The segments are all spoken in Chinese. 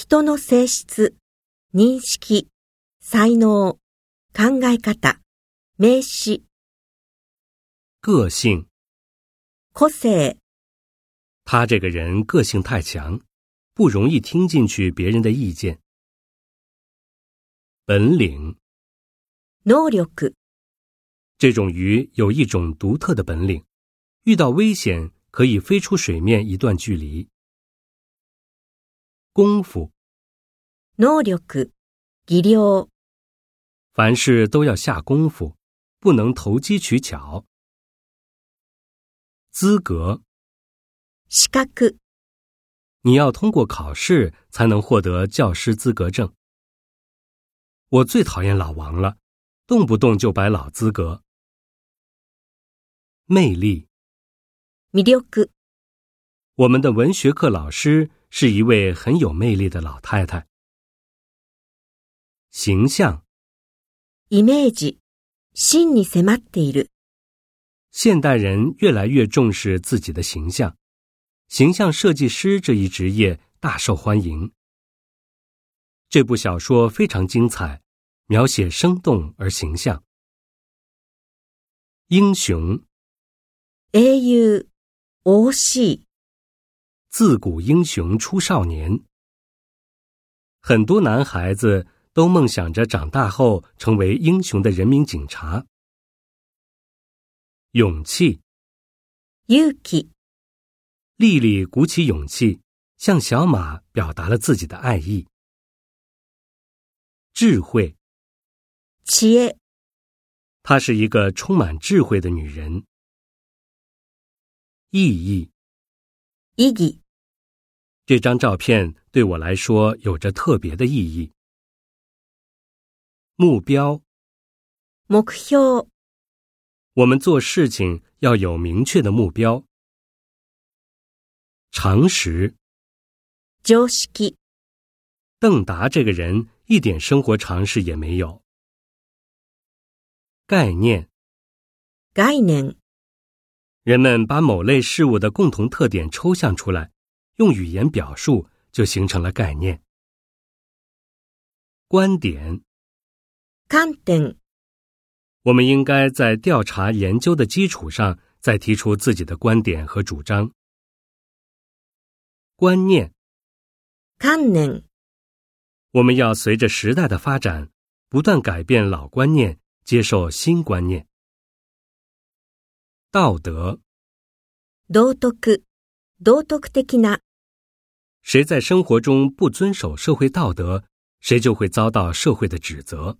人の性質、認識、才能、考え方、名詞、个性、个性，他这个人个性太强，不容易听进去别人的意见。本领、能力，这种鱼有一种独特的本领，遇到危险可以飞出水面一段距离。功夫，能力，技量。凡事都要下功夫，不能投机取巧。资格，资格，你要通过考试才能获得教师资格证。我最讨厌老王了，动不动就摆老资格。魅力，魅力。我们的文学课老师是一位很有魅力的老太太。形象，イメージ、心に迫っている。现代人越来越重视自己的形象，形象设计师这一职业大受欢迎。这部小说非常精彩，描写生动而形象。英雄，英雄、王、西。自古英雄出少年。很多男孩子都梦想着长大后成为英雄的人民警察。勇气，勇气。丽丽鼓起勇气，向小马表达了自己的爱意。智慧，企业。她是一个充满智慧的女人。意义。意义。这张照片对我来说有着特别的意义。目标。目标。我们做事情要有明确的目标。常识。常识。邓达这个人一点生活常识也没有。概念。概念。人们把某类事物的共同特点抽象出来，用语言表述，就形成了概念、观点。观点，我们应该在调查研究的基础上，再提出自己的观点和主张。观念，观念，我们要随着时代的发展，不断改变老观念，接受新观念。道德、道徳、道徳的な。谁在生活中不遵守社会道德，谁就会遭到社会的指责。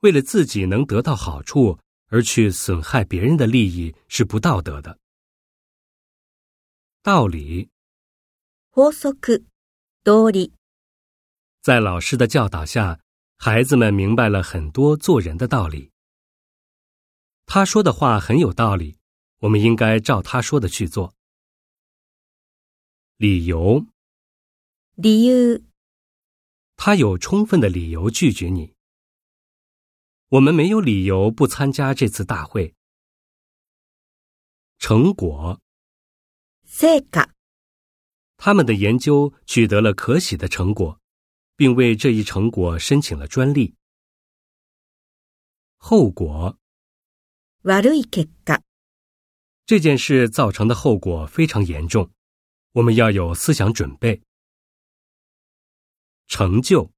为了自己能得到好处而去损害别人的利益是不道德的。道理、法則、道理。在老师的教导下，孩子们明白了很多做人的道理。他说的话很有道理，我们应该照他说的去做。理由，理由，他有充分的理由拒绝你。我们没有理由不参加这次大会。成果，成果，他们的研究取得了可喜的成果，并为这一成果申请了专利。后果。悪い結果。这件事造成的后果非常严重，我们要有思想准备。成就。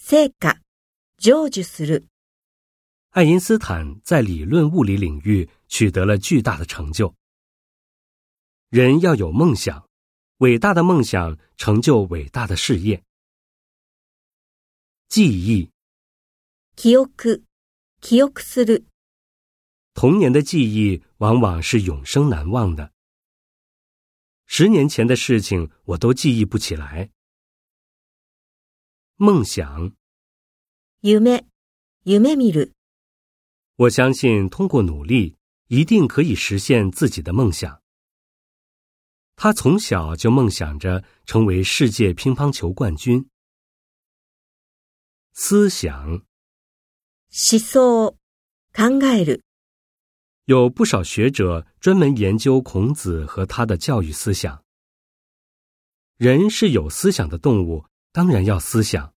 成果成就する。爱因斯坦在理论物理领域取得了巨大的成就。人要有梦想，伟大的梦想成就伟大的事业。记忆。記憶記憶する。童年的记忆往往是永生难忘的。十年前的事情我都记忆不起来。梦想，夢夢見る。我相信通过努力一定可以实现自己的梦想。他从小就梦想着成为世界乒乓球冠军。思想，思想，考える。有不少学者专门研究孔子和他的教育思想。人是有思想的动物，当然要思想。